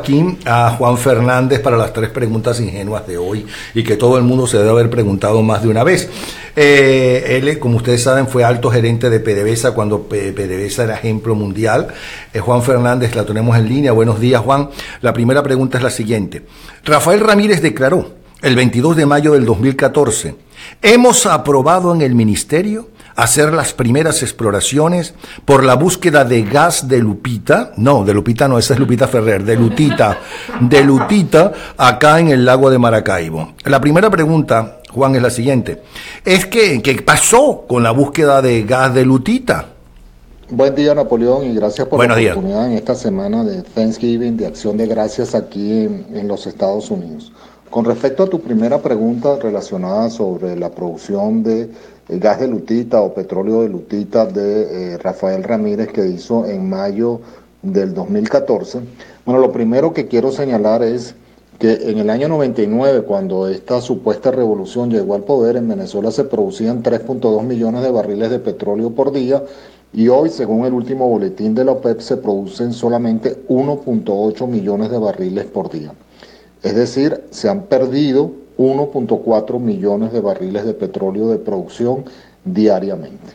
aquí a Juan Fernández para las tres preguntas ingenuas de hoy y que todo el mundo se debe haber preguntado más de una vez. Eh, él, como ustedes saben, fue alto gerente de PDVSA cuando PDVSA era ejemplo mundial. Eh, Juan Fernández, la tenemos en línea. Buenos días, Juan. La primera pregunta es la siguiente. Rafael Ramírez declaró el 22 de mayo del 2014, hemos aprobado en el ministerio hacer las primeras exploraciones por la búsqueda de gas de Lupita, no, de Lupita no, esa es Lupita Ferrer, de Lutita, de Lutita, acá en el lago de Maracaibo. La primera pregunta, Juan, es la siguiente. Es que, ¿qué pasó con la búsqueda de gas de Lutita? Buen día, Napoleón, y gracias por la oportunidad en esta semana de Thanksgiving, de Acción de Gracias aquí en los Estados Unidos. Con respecto a tu primera pregunta relacionada sobre la producción de eh, gas de lutita o petróleo de lutita de eh, Rafael Ramírez que hizo en mayo del 2014, bueno, lo primero que quiero señalar es que en el año 99, cuando esta supuesta revolución llegó al poder, en Venezuela se producían 3.2 millones de barriles de petróleo por día y hoy, según el último boletín de la OPEP, se producen solamente 1.8 millones de barriles por día. Es decir, se han perdido 1.4 millones de barriles de petróleo de producción diariamente.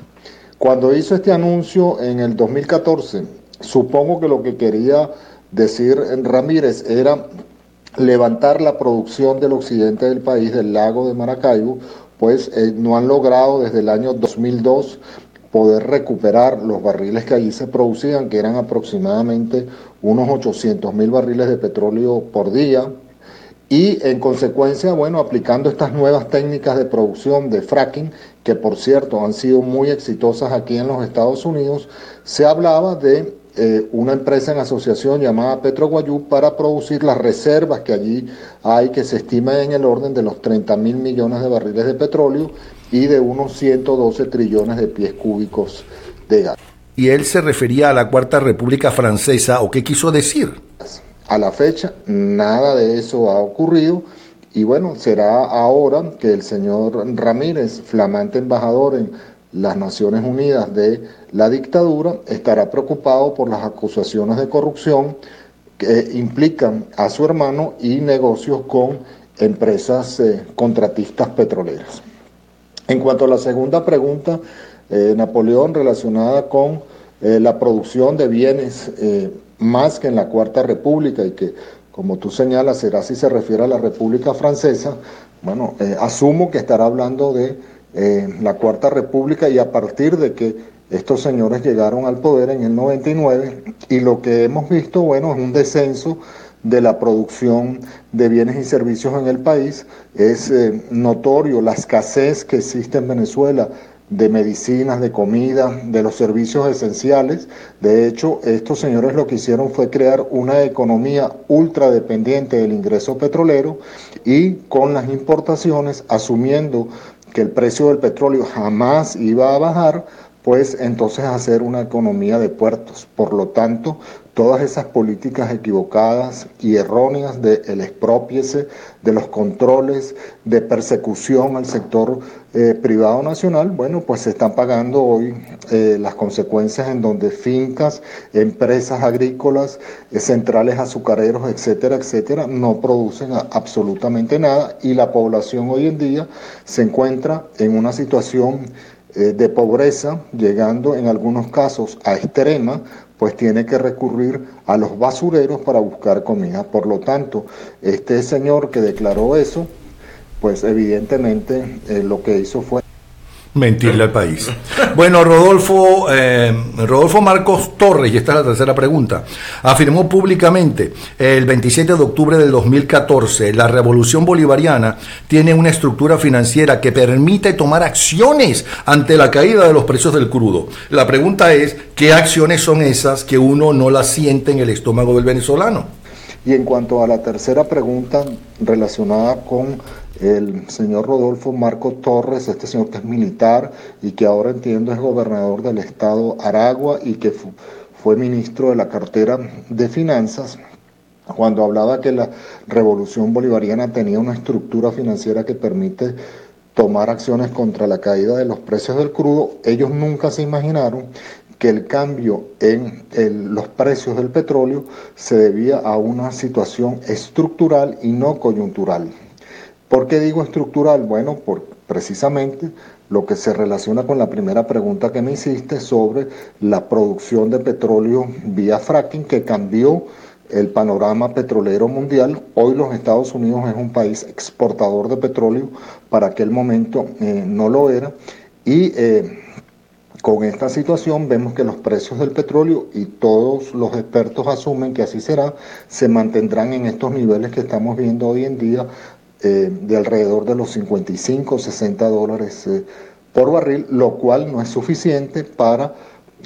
Cuando hizo este anuncio en el 2014, supongo que lo que quería decir Ramírez era levantar la producción del occidente del país, del lago de Maracaibo, pues eh, no han logrado desde el año 2002 poder recuperar los barriles que allí se producían, que eran aproximadamente unos 800 mil barriles de petróleo por día, y en consecuencia, bueno, aplicando estas nuevas técnicas de producción de fracking, que por cierto han sido muy exitosas aquí en los Estados Unidos, se hablaba de eh, una empresa en asociación llamada Petroguayú para producir las reservas que allí hay, que se estima en el orden de los 30 mil millones de barriles de petróleo y de unos 112 trillones de pies cúbicos de gas. ¿Y él se refería a la Cuarta República Francesa o qué quiso decir? A la fecha, nada de eso ha ocurrido y bueno, será ahora que el señor Ramírez, flamante embajador en las Naciones Unidas de la dictadura, estará preocupado por las acusaciones de corrupción que implican a su hermano y negocios con empresas eh, contratistas petroleras. En cuanto a la segunda pregunta, eh, Napoleón, relacionada con eh, la producción de bienes más que en la Cuarta República y que, como tú señalas, será si se refiere a la República Francesa, bueno, eh, asumo que estará hablando de eh, la Cuarta República y a partir de que estos señores llegaron al poder en el 99 y lo que hemos visto, bueno, es un descenso de la producción de bienes y servicios en el país. Es eh, notorio la escasez que existe en Venezuela de medicinas, de comida, de los servicios esenciales. De hecho, estos señores lo que hicieron fue crear una economía ultra dependiente del ingreso petrolero y con las importaciones, asumiendo que el precio del petróleo jamás iba a bajar, pues entonces hacer una economía de puertos. Por lo tanto, todas esas políticas equivocadas y erróneas de el expropiese, de los controles, de persecución al sector eh, privado nacional, bueno, pues se están pagando hoy eh, las consecuencias en donde fincas, empresas agrícolas, eh, centrales azucareros, etcétera, etcétera, no producen absolutamente nada y la población hoy en día se encuentra en una situación de pobreza, llegando en algunos casos a extrema, pues tiene que recurrir a los basureros para buscar comida. Por lo tanto, este señor que declaró eso, pues evidentemente eh, lo que hizo fue mentirle al país. Bueno, Rodolfo, eh, Rodolfo Marcos Torres, y esta es la tercera pregunta, afirmó públicamente el 27 de octubre del 2014, la revolución bolivariana tiene una estructura financiera que permite tomar acciones ante la caída de los precios del crudo. La pregunta es, ¿qué acciones son esas que uno no las siente en el estómago del venezolano? Y en cuanto a la tercera pregunta relacionada con el señor Rodolfo Marco Torres, este señor que es militar y que ahora entiendo es gobernador del estado Aragua y que fue ministro de la cartera de finanzas, cuando hablaba que la revolución bolivariana tenía una estructura financiera que permite tomar acciones contra la caída de los precios del crudo, ellos nunca se imaginaron que el cambio en los precios del petróleo se debía a una situación estructural y no coyuntural. ¿Por qué digo estructural? Bueno, por precisamente lo que se relaciona con la primera pregunta que me hiciste sobre la producción de petróleo vía fracking que cambió el panorama petrolero mundial. Hoy los Estados Unidos es un país exportador de petróleo, para aquel momento eh, no lo era. Y eh, con esta situación vemos que los precios del petróleo, y todos los expertos asumen que así será, se mantendrán en estos niveles que estamos viendo hoy en día eh, de alrededor de los 55, 60 dólares por barril, lo cual no es suficiente para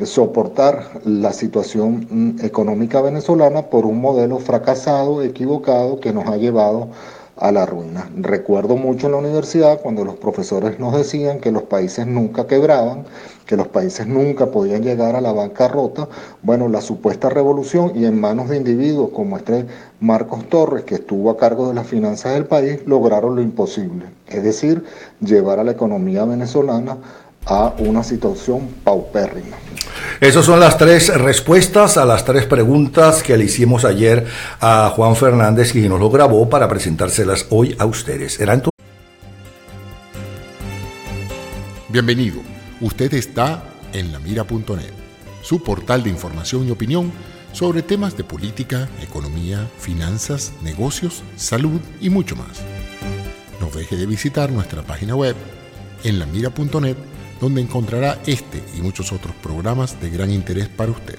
soportar la situación mm, económica venezolana por un modelo fracasado, equivocado, que nos ha llevado a la ruina. Recuerdo mucho en la universidad cuando los profesores nos decían que los países nunca quebraban, que los países nunca podían llegar a la bancarrota. Bueno, la supuesta revolución y en manos de individuos como este Marcos Torres, que estuvo a cargo de las finanzas del país, lograron lo imposible, es decir, llevar a la economía venezolana a una situación paupérrima. Esas son las tres respuestas a las tres preguntas que le hicimos ayer a Juan Fernández y nos lo grabó para presentárselas hoy a ustedes. ¿Eran Bienvenido. Usted está en lamira.net, su portal de información y opinión sobre temas de política, economía, finanzas, negocios, salud y mucho más. No deje de visitar nuestra página web en lamira.net donde encontrará este y muchos otros programas de gran interés para usted.